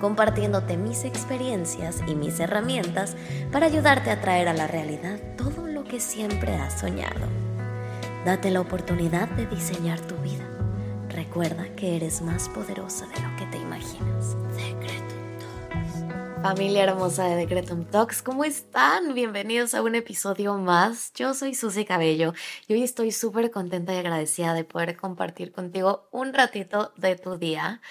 compartiéndote mis experiencias y mis herramientas para ayudarte a traer a la realidad todo lo que siempre has soñado. Date la oportunidad de diseñar tu vida. Recuerda que eres más poderosa de lo que te imaginas. Familia hermosa de Decretum Talks, ¿cómo están? Bienvenidos a un episodio más. Yo soy Susy Cabello y hoy estoy súper contenta y agradecida de poder compartir contigo un ratito de tu día.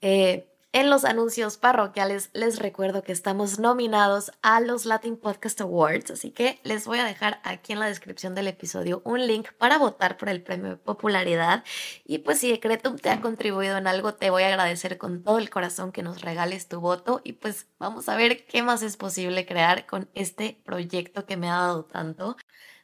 Eh, en los anuncios parroquiales les recuerdo que estamos nominados a los Latin Podcast Awards, así que les voy a dejar aquí en la descripción del episodio un link para votar por el premio de popularidad. Y pues si Decretum te ha contribuido en algo, te voy a agradecer con todo el corazón que nos regales tu voto y pues vamos a ver qué más es posible crear con este proyecto que me ha dado tanto.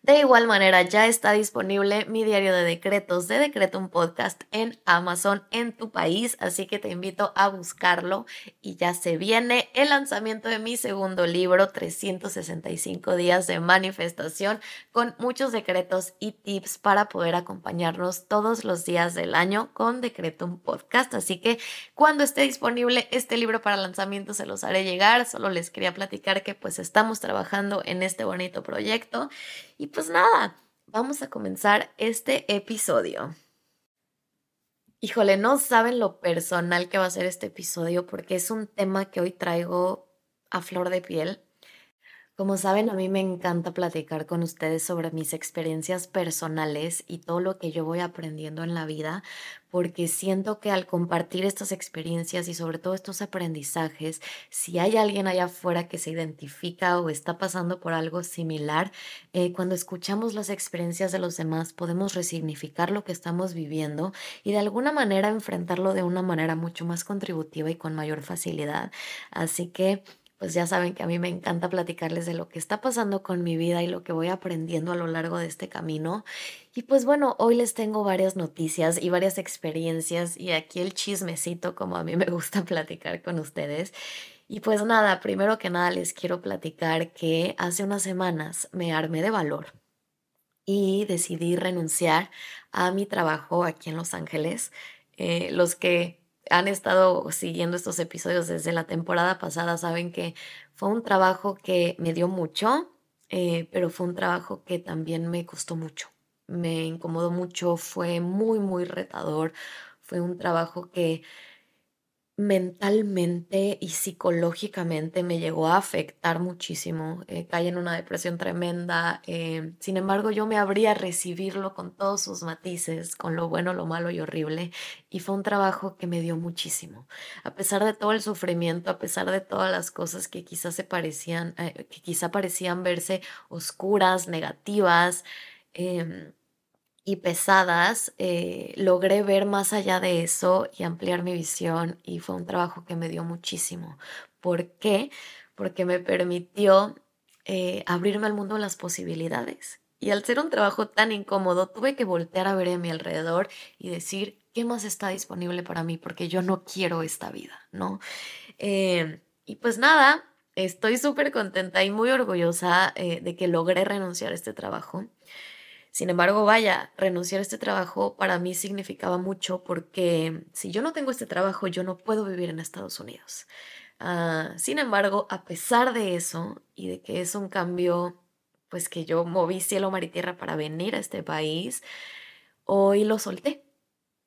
De igual manera, ya está disponible mi diario de decretos de Decretum Podcast en Amazon en tu país, así que te invito a buscarlo. Y ya se viene el lanzamiento de mi segundo libro, 365 días de manifestación, con muchos decretos y tips para poder acompañarnos todos los días del año con Decretum Podcast. Así que cuando esté disponible este libro para lanzamiento se los haré llegar, solo les quería platicar que pues estamos trabajando en este bonito proyecto. Y pues nada, vamos a comenzar este episodio. Híjole, no saben lo personal que va a ser este episodio porque es un tema que hoy traigo a flor de piel. Como saben, a mí me encanta platicar con ustedes sobre mis experiencias personales y todo lo que yo voy aprendiendo en la vida, porque siento que al compartir estas experiencias y sobre todo estos aprendizajes, si hay alguien allá afuera que se identifica o está pasando por algo similar, eh, cuando escuchamos las experiencias de los demás podemos resignificar lo que estamos viviendo y de alguna manera enfrentarlo de una manera mucho más contributiva y con mayor facilidad. Así que pues ya saben que a mí me encanta platicarles de lo que está pasando con mi vida y lo que voy aprendiendo a lo largo de este camino. Y pues bueno, hoy les tengo varias noticias y varias experiencias y aquí el chismecito como a mí me gusta platicar con ustedes. Y pues nada, primero que nada les quiero platicar que hace unas semanas me armé de valor y decidí renunciar a mi trabajo aquí en Los Ángeles. Eh, los que han estado siguiendo estos episodios desde la temporada pasada saben que fue un trabajo que me dio mucho, eh, pero fue un trabajo que también me costó mucho. Me incomodó mucho, fue muy, muy retador. Fue un trabajo que mentalmente y psicológicamente me llegó a afectar muchísimo. Eh, caí en una depresión tremenda. eh, sin embargo, yo me abría a recibirlo con todos sus matices, con lo bueno, lo malo y horrible. Y fue un trabajo que me dio muchísimo. A pesar de todo el sufrimiento, a pesar de todas las cosas que quizás se parecían, eh, que quizá parecían verse oscuras, negativas. em, y pesadas, eh, logré ver más allá de eso y ampliar mi visión y fue un trabajo que me dio muchísimo. ¿Por qué? Porque me permitió eh, abrirme al mundo las posibilidades. Y al ser un trabajo tan incómodo, tuve que voltear a ver a mi alrededor y decir, ¿qué más está disponible para mí? Porque yo no quiero esta vida, ¿no? Eh, y pues nada, estoy súper contenta y muy orgullosa de que logré renunciar a este trabajo. Sin embargo, vaya, renunciar a este trabajo para mí significaba mucho porque si yo no tengo este trabajo, yo no puedo vivir en Estados Unidos. Ah, sin embargo, a pesar de eso y de que es un cambio, pues que yo moví cielo, mar y tierra para venir a este país, hoy lo solté.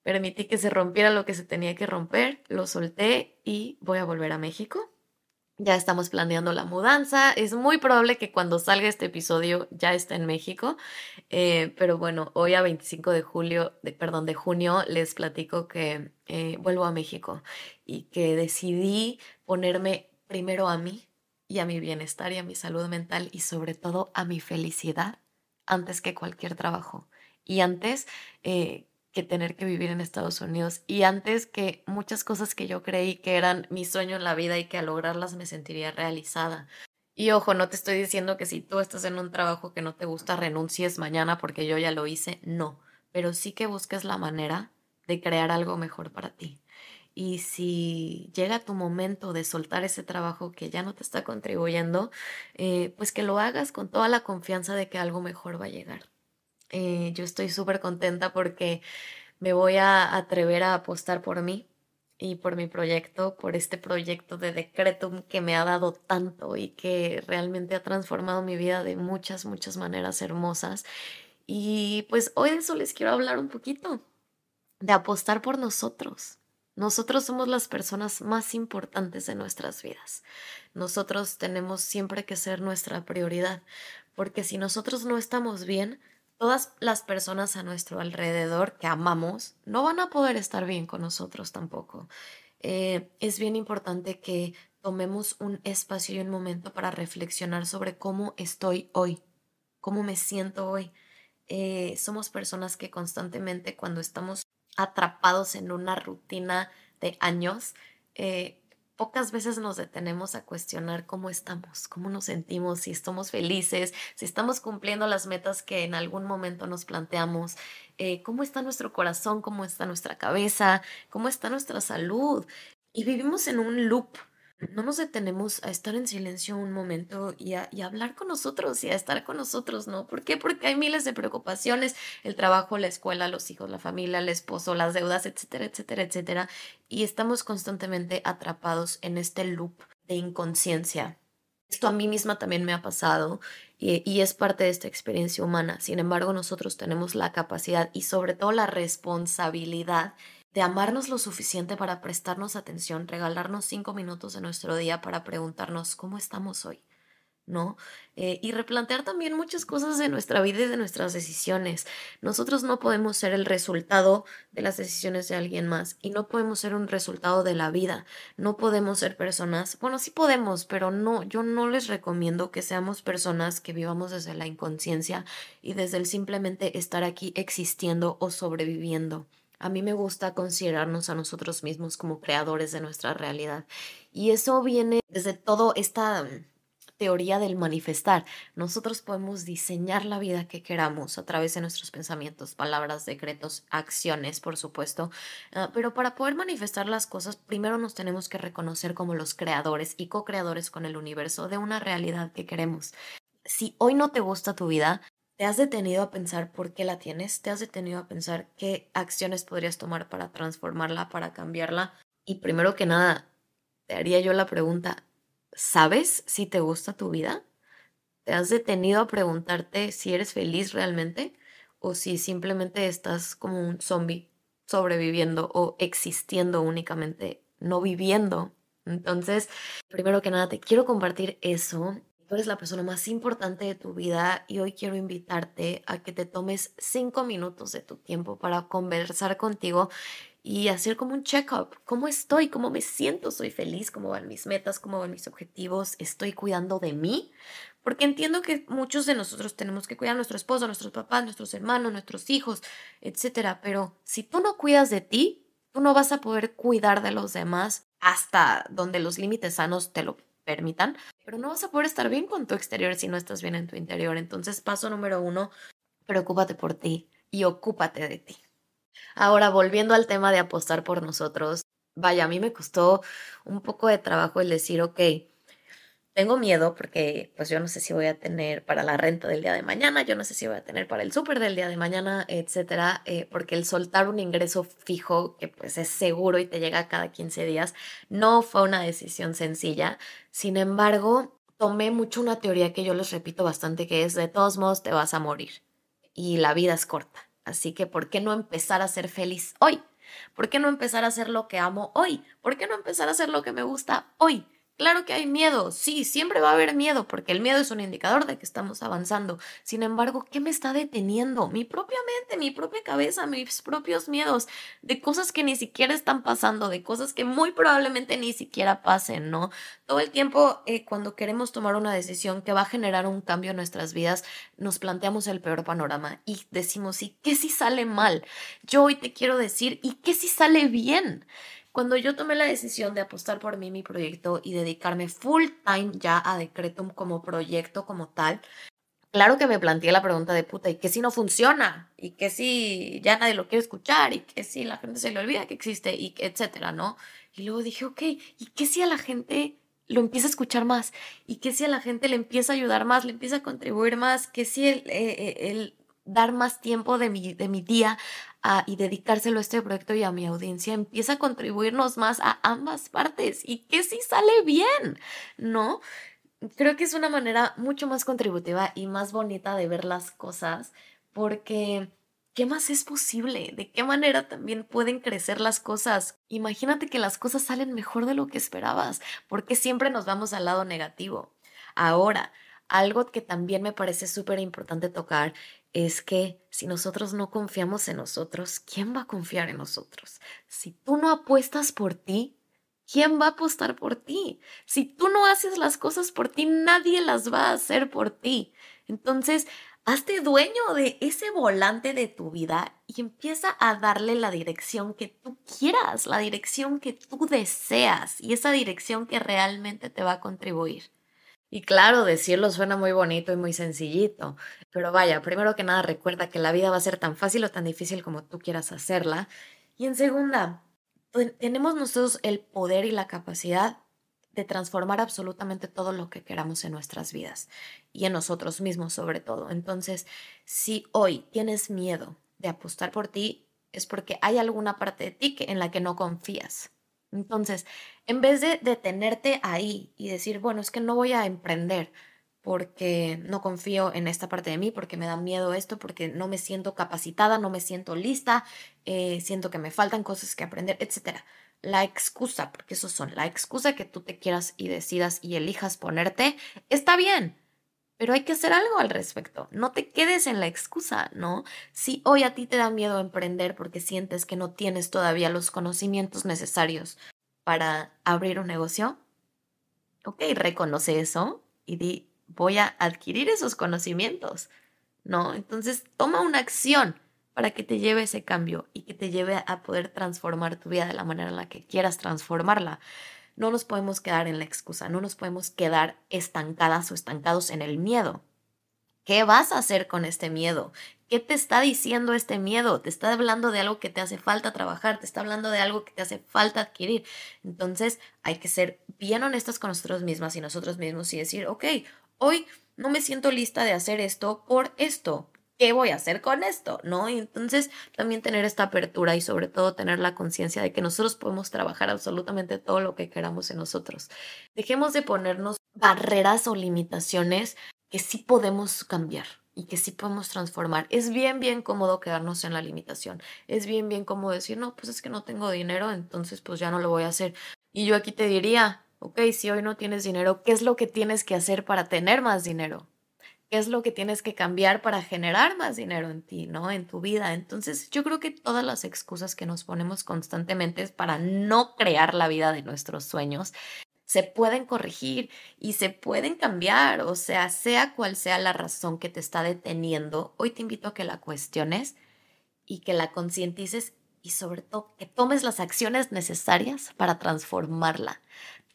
Permití que se rompiera lo que se tenía que romper, lo solté y voy a volver a México. Ya estamos planeando la mudanza. Es muy probable que cuando salga este episodio ya esté en México. Eh, pero bueno, hoy a 25 de julio, de, perdón, de junio, les platico que eh, vuelvo a México y que decidí ponerme primero a mí y a mi bienestar y a mi salud mental y sobre todo a mi felicidad antes que cualquier trabajo. Y antes eh, que tener que vivir en Estados Unidos y antes que muchas cosas que yo creí que eran mi sueño en la vida y que al lograrlas me sentiría realizada. Y ojo, no te estoy diciendo que si tú estás en un trabajo que no te gusta, renuncies mañana porque yo ya lo hice. No, pero sí que busques la manera de crear algo mejor para ti. Y si llega tu momento de soltar ese trabajo que ya no te está contribuyendo, eh, pues que lo hagas con toda la confianza de que algo mejor va a llegar. Eh, yo estoy súper contenta porque me voy a atrever a apostar por mí y por mi proyecto, por este proyecto de Decretum que me ha dado tanto y que realmente ha transformado mi vida de muchas, muchas maneras hermosas. Y pues hoy de eso les quiero hablar un poquito, de apostar por nosotros. Nosotros somos las personas más importantes de nuestras vidas. Nosotros tenemos siempre que ser nuestra prioridad, porque si nosotros no estamos bien, todas las personas a nuestro alrededor que amamos no van a poder estar bien con nosotros tampoco. Eh, es bien importante que tomemos un espacio y un momento para reflexionar sobre cómo estoy hoy, cómo me siento hoy. Eh, somos personas que constantemente cuando estamos atrapados en una rutina de años, eh, pocas veces nos detenemos a cuestionar cómo estamos, cómo nos sentimos, si estamos felices, si estamos cumpliendo las metas que en algún momento nos planteamos, eh, cómo está nuestro corazón, cómo está nuestra cabeza, cómo está nuestra salud. Y vivimos en un loop no nos detenemos a estar en silencio un momento y a, hablar con nosotros y a estar con nosotros, ¿no? ¿Por qué? Porque hay miles de preocupaciones, el trabajo, la escuela, los hijos, la familia, el esposo, las deudas, etcétera, etcétera, etcétera. Y estamos constantemente atrapados en este loop de inconsciencia. Esto a mí misma también me ha pasado y, y, es parte de esta experiencia humana. Sin embargo, nosotros tenemos la capacidad y sobre todo la responsabilidad de amarnos lo suficiente para prestarnos atención, regalarnos cinco minutos de nuestro día para preguntarnos cómo estamos hoy, ¿no? Eh, y replantear también muchas cosas de nuestra vida y de nuestras decisiones. Nosotros no podemos ser el resultado de las decisiones de alguien más y no podemos ser un resultado de la vida. No podemos ser personas, bueno, sí podemos, pero no, yo no les recomiendo que seamos personas que vivamos desde la inconsciencia y desde el simplemente estar aquí existiendo o sobreviviendo. A mí me gusta considerarnos a nosotros mismos como creadores de nuestra realidad. Y eso viene desde toda esta mm, teoría del manifestar. Nosotros podemos diseñar la vida que queramos a través de nuestros pensamientos, palabras, decretos, acciones, por supuesto. Ah, pero para poder manifestar las cosas, primero nos tenemos que reconocer como los creadores y co-creadores con el universo de una realidad que queremos. Si hoy no te gusta tu vida, ¿Te has detenido a pensar por qué la tienes? ¿Te has detenido a pensar qué acciones podrías tomar para transformarla, para cambiarla? Y primero que nada, te haría yo la pregunta, ¿sabes si te gusta tu vida? ¿Te has detenido a preguntarte si eres feliz realmente o si simplemente estás como un zombie sobreviviendo o existiendo únicamente, no viviendo? Entonces, primero que nada, te quiero compartir eso Tú eres la persona más importante de tu vida y hoy quiero invitarte a que te tomes cinco minutos de tu tiempo para conversar contigo y hacer como un check-up. ¿Cómo estoy? ¿Cómo me siento? ¿Soy feliz? ¿Cómo van mis metas? ¿Cómo van mis objetivos? ¿Estoy cuidando de mí? Porque entiendo que muchos de nosotros tenemos que cuidar a nuestro esposo, a nuestros papás, nuestros hermanos, nuestros hijos, etcétera. Pero si tú no cuidas de ti, tú no vas a poder cuidar de los demás hasta donde los límites sanos te lo permitan, pero no vas a poder estar bien con tu exterior si no estás bien en tu interior. Entonces, paso número uno, preocúpate por ti y ocúpate de ti. Ahora, volviendo al tema de apostar por nosotros, vaya, a mí me costó un poco de trabajo el decir, ok, tengo miedo porque pues yo no sé si voy a tener para la renta del día de mañana, yo no sé si voy a tener para el súper del día de mañana, etcétera, eh, porque el soltar un ingreso fijo que pues es seguro y te llega cada 15 días no fue una decisión sencilla. Sin embargo, tomé mucho una teoría que yo les repito bastante que es de todos modos te vas a morir y la vida es corta. Así que ¿por qué no empezar a ser feliz hoy? ¿Por qué no empezar a hacer lo que amo hoy? ¿Por qué no empezar a hacer lo que me gusta hoy? Claro que hay miedo, sí, siempre va a haber miedo, porque el miedo es un indicador de que estamos avanzando. Sin embargo, ¿qué me está deteniendo? Mi propia mente, mi propia cabeza, mis propios miedos, de cosas que ni siquiera están pasando, de cosas que muy probablemente ni siquiera pasen, ¿no? Todo el tiempo, eh, cuando queremos tomar una decisión que va a generar un cambio en nuestras vidas, nos planteamos el peor panorama y decimos, ¿y qué si sale mal? Yo hoy te quiero decir, ¿y qué si sale bien? Cuando yo tomé la decisión de apostar por mí, mi proyecto y dedicarme full time ya a Decretum como proyecto como tal, claro que me planteé la pregunta de puta, ¿y qué si no funciona? ¿Y qué si ya nadie lo quiere escuchar? ¿Y qué si la gente se le olvida que existe? Y etcétera, ¿no? Y luego dije, ok, ¿y qué si a la gente lo empieza a escuchar más? ¿Y qué si a la gente le empieza a ayudar más, le empieza a contribuir más? ¿Qué si el, eh, el dar más tiempo de mi, de mi día y dedicárselo a este proyecto y a mi audiencia empieza a contribuirnos más a ambas partes? ¿Y qué si sale bien? ¿No? creo que es una manera mucho más contributiva y más bonita de ver las cosas porque ¿qué más es posible? ¿De qué manera también pueden crecer las cosas? Imagínate que las cosas salen mejor de lo que esperabas, porque siempre nos vamos al lado negativo. Ahora, algo que también me parece súper importante tocar es que si nosotros no confiamos en nosotros, ¿quién va a confiar en nosotros? Si tú no apuestas por ti, ¿quién va a apostar por ti? Si tú no haces las cosas por ti, nadie las va a hacer por ti. Entonces, hazte dueño de ese volante de tu vida y empieza a darle la dirección que tú quieras, la dirección que tú deseas y esa dirección que realmente te va a contribuir. Y claro, decirlo suena muy bonito y muy sencillito, pero vaya, primero que nada recuerda que la vida va a ser tan fácil o tan difícil como tú quieras hacerla. Y en segunda, tenemos nosotros el poder y la capacidad de transformar absolutamente todo lo que queramos en nuestras vidas y en nosotros mismos sobre todo. Entonces, si hoy tienes miedo de apostar por ti, es porque hay alguna parte de ti que, en la que no confías. Entonces, en vez de detenerte ahí y decir, bueno, es que no voy a emprender porque no confío en esta parte de mí, porque me da miedo esto, porque no me siento capacitada, no me siento lista, eh, siento que me faltan cosas que aprender, etc. La excusa, porque eso son, la excusa que tú te quieras y decidas y elijas ponerte, está bien, pero hay que hacer algo al respecto. No te quedes en la excusa, ¿no? Si hoy a ti te da miedo emprender porque sientes que no tienes todavía los conocimientos necesarios para abrir un negocio, ok, reconoce eso y di, voy a adquirir esos conocimientos, ¿no? Entonces, toma una acción para que te lleve ese cambio y que te lleve a poder transformar tu vida de la manera en la que quieras transformarla. No nos podemos quedar en la excusa, no nos podemos quedar estancadas o estancados en el miedo. ¿Qué vas a hacer con este miedo? ¿Qué te está diciendo este miedo? Te está hablando de algo que te hace falta trabajar, te está hablando de algo que te hace falta adquirir. Entonces hay que ser bien honestos con nosotros mismas y nosotros mismos y decir, ok, hoy no me siento lista de hacer esto por esto. ¿Qué voy a hacer con esto? ¿No? Y entonces también tener esta apertura y sobre todo tener la conciencia de que nosotros podemos trabajar absolutamente todo lo que queramos en nosotros. Dejemos de ponernos barreras o limitaciones que sí podemos cambiar y que sí podemos transformar. Es bien, bien cómodo quedarnos en la limitación. Es bien, bien cómodo decir, no, pues es que no tengo dinero, entonces pues ya no lo voy a hacer. Y yo aquí te diría, ok, si hoy no tienes dinero, ¿qué es lo que tienes que hacer para tener más dinero? ¿Qué es lo que tienes que cambiar para generar más dinero en ti, ¿no? En tu vida. Entonces, yo creo que todas las excusas que nos ponemos constantemente es para no crear la vida de nuestros sueños se pueden corregir y se pueden cambiar, o sea, sea cual sea la razón que te está deteniendo, hoy te invito a que la cuestiones y que la concientices y sobre todo que tomes las acciones necesarias para transformarla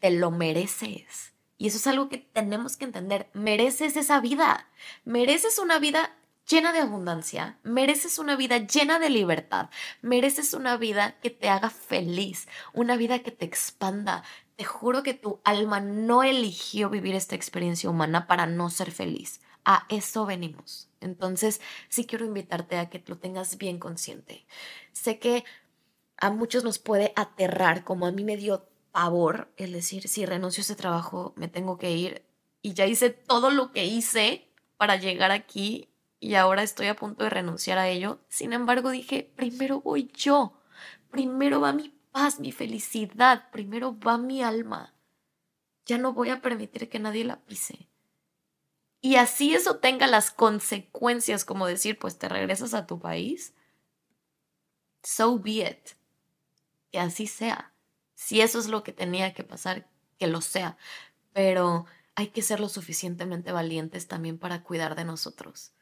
te lo mereces. Y eso es algo que tenemos que entender. Mereces esa vida. Mereces una vida llena de abundancia. Mereces una vida llena de libertad. Mereces una vida que te haga feliz. Una vida que te expanda. Te juro que tu alma no eligió vivir esta experiencia humana para no ser feliz. A eso venimos. Entonces, sí quiero invitarte a que lo tengas bien consciente. Sé que a muchos nos puede aterrar, como a mí me dio pavor el decir, si renuncio a ese trabajo, me tengo que ir. Y ya hice todo lo que hice para llegar aquí y ahora estoy a punto de renunciar a ello. Sin embargo, dije, primero voy yo, primero va mi paz, mi felicidad, primero va mi alma. Ya no voy a permitir que nadie la pise. Y así eso tenga las consecuencias, como decir, pues te regresas a tu país. So be it. Que así sea. Si eso es lo que tenía que pasar, que lo sea. Pero hay que ser lo suficientemente valientes también para cuidar de nosotros.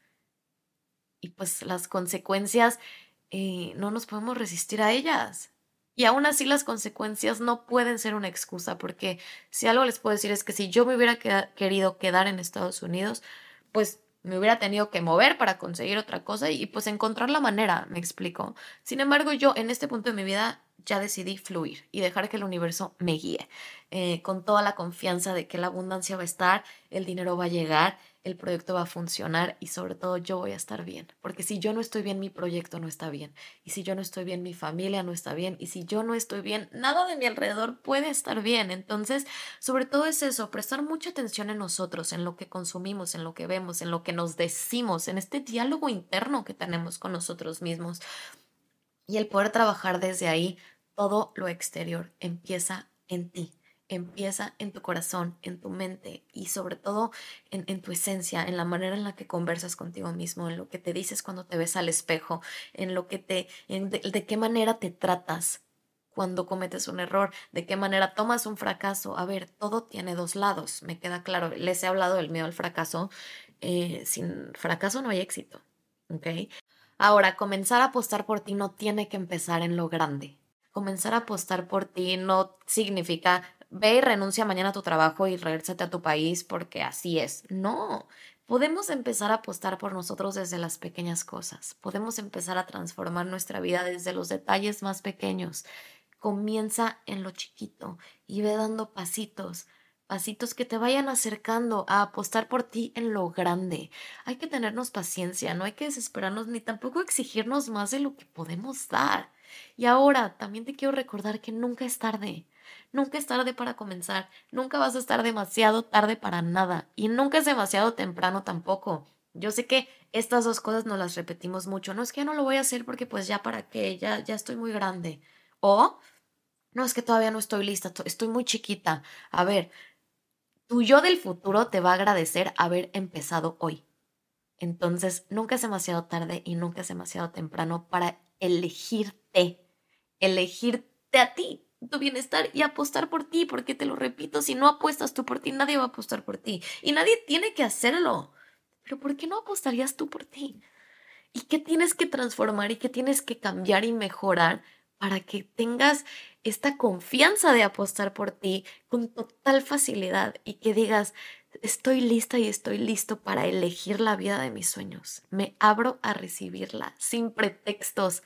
Y pues las consecuencias, eh, no nos podemos resistir a ellas. Y aún así las consecuencias no pueden ser una excusa, porque si algo les puedo decir es que si yo me hubiera querido quedar en Estados Unidos, pues me hubiera tenido que mover para conseguir otra cosa y pues encontrar la manera, me explico. Sin embargo, yo en este punto de mi vida ya decidí fluir y dejar que el universo me guíe, eh, con toda la confianza de que la abundancia va a estar, el dinero va a llegar, el proyecto va a funcionar y sobre todo yo voy a estar bien. Porque si yo no estoy bien, mi proyecto no está bien. Y si yo no estoy bien, mi familia no está bien. Y si yo no estoy bien, nada de mi alrededor puede estar bien. Entonces, sobre todo es eso, prestar mucha atención en nosotros, en lo que consumimos, en lo que vemos, en lo que nos decimos, en este diálogo interno que tenemos con nosotros mismos. Y el poder trabajar desde ahí, todo lo exterior empieza en ti empieza en tu corazón, en tu mente y sobre todo en, tu esencia, en la manera en la que conversas contigo mismo, en lo que te dices cuando te ves al espejo, en lo que te, de, qué manera te tratas cuando cometes un error, de qué manera tomas un fracaso. A ver, todo tiene dos lados, me queda claro. Les he hablado del miedo al fracaso. Eh, sin fracaso no hay éxito, ¿ok? Ahora, comenzar a apostar por ti no tiene que empezar en lo grande. Comenzar a apostar por ti no significa ve y renuncia mañana a tu trabajo y regresate a tu país porque así es. No, podemos empezar a apostar por nosotros desde las pequeñas cosas. Podemos empezar a transformar nuestra vida desde los detalles más pequeños. Comienza en lo chiquito y ve dando pasitos pasitos que te vayan acercando a apostar por ti en lo grande. Hay que tenernos paciencia, no hay que desesperarnos ni tampoco exigirnos más de lo que podemos dar. Y ahora también te quiero recordar que nunca es tarde. Nunca es tarde para comenzar, nunca vas a estar demasiado tarde para nada y nunca es demasiado temprano tampoco. Yo sé que estas dos cosas nos las repetimos mucho. No es que no lo voy a hacer porque pues ya para qué, ya, ya estoy muy grande. O no es que todavía no estoy lista, estoy muy chiquita. A ver, tu yo del futuro te va a agradecer haber empezado hoy. Entonces, nunca es demasiado tarde y nunca es demasiado temprano para elegirte, elegirte a ti, tu bienestar y apostar por ti, porque te lo repito, si no apuestas tú por ti, nadie va a apostar por ti y nadie tiene que hacerlo. Pero ¿por qué no apostarías tú por ti? ¿Y qué tienes que transformar y qué tienes que cambiar y mejorar para que tengas esta confianza de apostar por ti con total facilidad y que digas, estoy lista y estoy listo para elegir la vida de mis sueños. Me abro a recibirla sin pretextos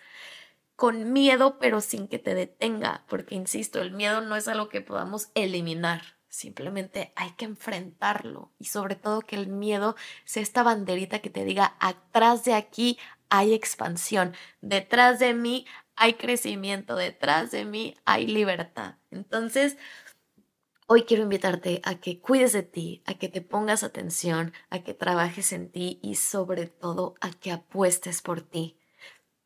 con miedo, pero sin que te detenga, porque insisto, el miedo no es algo que podamos eliminar, simplemente hay que enfrentarlo y sobre todo que el miedo sea esta banderita que te diga, atrás de aquí hay expansión, detrás de mí hay crecimiento, detrás de mí hay libertad. Entonces, Hoy quiero invitarte a que cuides de ti, a que te pongas atención, a que trabajes en ti y sobre todo a que apuestes por ti.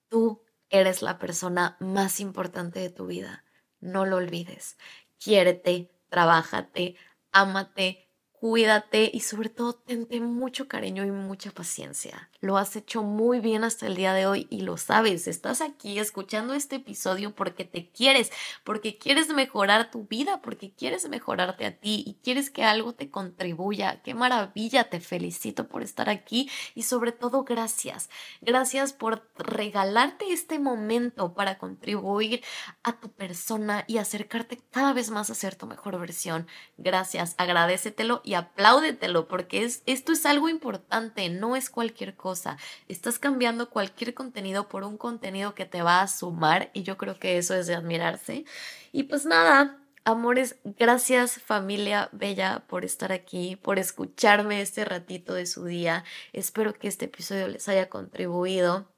Tú Eres la persona más importante de tu vida. No lo olvides. Quiérete, trabájate, ámate, cuídate y sobre todo tente mucho cariño y mucha paciencia. Lo has hecho muy bien hasta el día de hoy y lo sabes. Estás aquí escuchando este episodio porque te quieres, porque quieres mejorar tu vida, porque quieres mejorarte a ti y quieres que algo te contribuya. Qué maravilla, te felicito por estar aquí y sobre todo gracias. Gracias por regalarte este momento para contribuir a tu persona y acercarte cada vez más a ser tu mejor versión. Gracias, agradecetelo y apláudetelo porque es, esto es algo importante, no es cualquier cosa. Estás cambiando cualquier contenido por un contenido que te va a sumar y yo creo que eso es de admirarse. Y pues nada, amores, gracias familia bella por estar aquí, por escucharme este ratito de su día. Espero que este episodio les haya contribuido.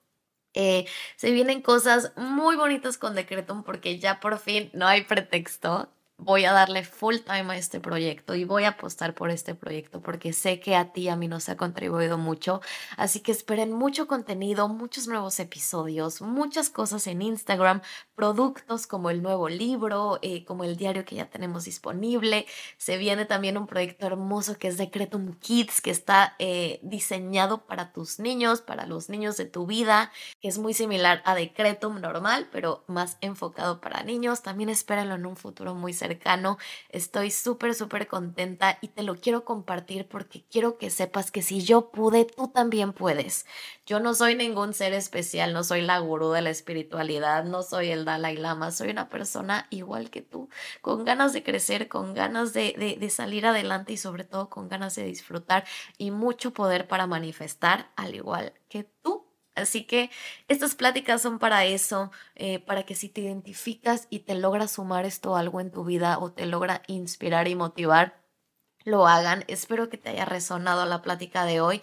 Eh, se vienen cosas muy bonitas con Decretum porque ya por fin no hay pretexto voy a darle full time a este proyecto y voy a apostar por este proyecto porque sé que a ti a mí nos ha contribuido mucho. Así que esperen mucho contenido, muchos nuevos episodios, muchas cosas en Instagram, productos como el nuevo libro, eh, como el diario que ya tenemos disponible. Se viene también un proyecto hermoso que es Decretum Kids, que está eh, diseñado para tus niños, para los niños de tu vida, que es muy similar a Decretum normal, pero más enfocado para niños. También espérenlo en un futuro muy cercano cercano. Estoy súper, súper contenta y te lo quiero compartir porque quiero que sepas que si yo pude, tú también puedes. Yo no soy ningún ser especial, no soy la gurú de la espiritualidad, no soy el Dalai Lama, soy una persona igual que tú, con ganas de crecer, con ganas de, de, de salir adelante y sobre todo con ganas de disfrutar y mucho poder para manifestar, al igual que tú. Así que estas pláticas son para eso, eh, para que si te identificas y te logra sumar esto algo en tu vida o te logra inspirar y motivar, lo hagan. Espero que te haya resonado la plática de hoy.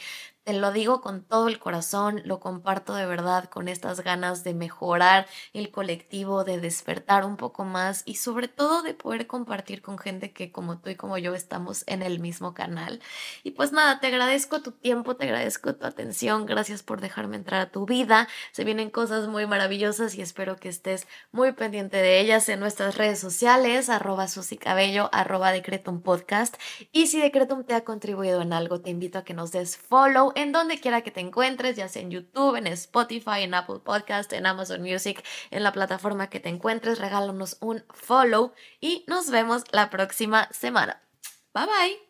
Te lo digo con todo el corazón, lo comparto de verdad con estas ganas de mejorar el colectivo, de despertar un poco más y sobre todo de poder compartir con gente que como tú y como yo estamos en el mismo canal. Y pues nada, te agradezco tu tiempo, te agradezco tu atención, gracias por dejarme entrar a tu vida. Se vienen cosas muy maravillosas y espero que estés muy pendiente de ellas en nuestras redes sociales, arroba susicabello, arroba decretum podcast. Y si decretum te ha contribuido en algo, te invito a que nos des follow en donde quiera que te encuentres, ya sea en YouTube, en Spotify, en Apple Podcast, en Amazon Music, en la plataforma que te encuentres, regálanos un follow y nos vemos la próxima semana. Bye bye.